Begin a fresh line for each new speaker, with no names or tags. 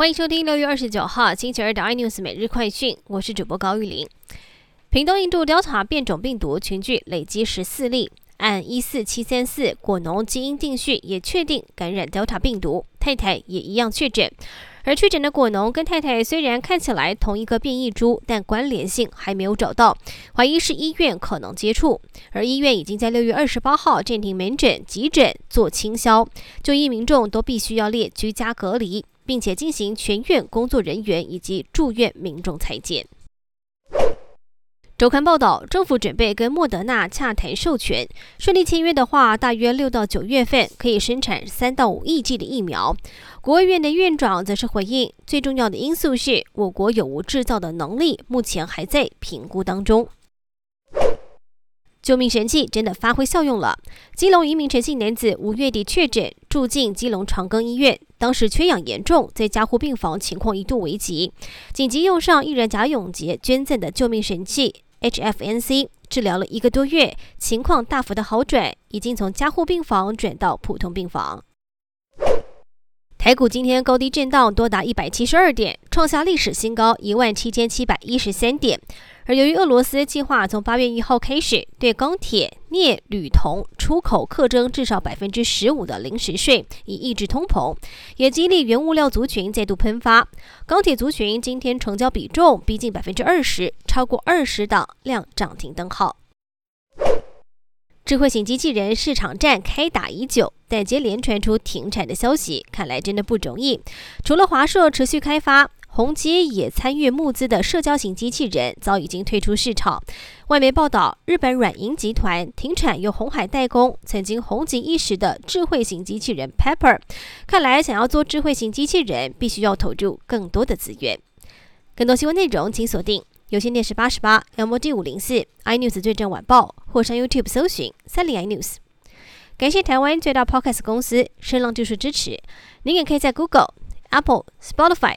欢迎收听六月二十九号星期二的 iNews 每日快讯，我是主播高玉玲。屏东印度 Delta 变种病毒群聚累积十四例，按一四七三四果农基因定序也确定感染 Delta 病毒，太太也一样确诊。而确诊的果农跟太太虽然看起来同一个变异株，但关联性还没有找到，怀疑是医院可能接触。而医院已经在六月二十八号暂停门诊、急诊做清消，就医民众都必须要列居家隔离。并且进行全院工作人员以及住院民众裁剪。周刊报道，政府准备跟莫德纳洽谈授权，顺利签约的话，大约六到九月份可以生产三到五亿剂的疫苗。国务院的院长则是回应，最重要的因素是我国有无制造的能力，目前还在评估当中。救命神器真的发挥效用了！基隆一名陈姓男子五月底确诊，住进基隆长庚医院，当时缺氧严重，在加护病房情况一度危急，紧急用上艺人贾永杰捐赠的救命神器 HFNC，治疗了一个多月，情况大幅的好转，已经从加护病房转到普通病房。台股今天高低震荡，多达一百七十二点，创下历史新高一万七千七百一十三点。而由于俄罗斯计划从八月一号开始对钢铁、镍、铝、铜出口课征至少百分之十五的临时税，以抑制通膨，也激励原物料族群再度喷发。钢铁族群今天成交比重逼近百分之二十，超过二十档亮涨停灯号。智慧型机器人市场战开打已久，但接连传出停产的消息，看来真的不容易。除了华硕持续开发，宏基也参与募资的社交型机器人早已经退出市场。外媒报道，日本软银集团停产由红海代工、曾经红极一时的智慧型机器人 Pepper。看来想要做智慧型机器人，必须要投入更多的资源。更多新闻内容，请锁定。有线电视八十八，M D 五零四，iNews 最正晚报，或上 YouTube 搜寻三立 iNews。感谢台湾最大 Podcast 公司声浪技术支持。您也可以在 Google、Apple、Spotify、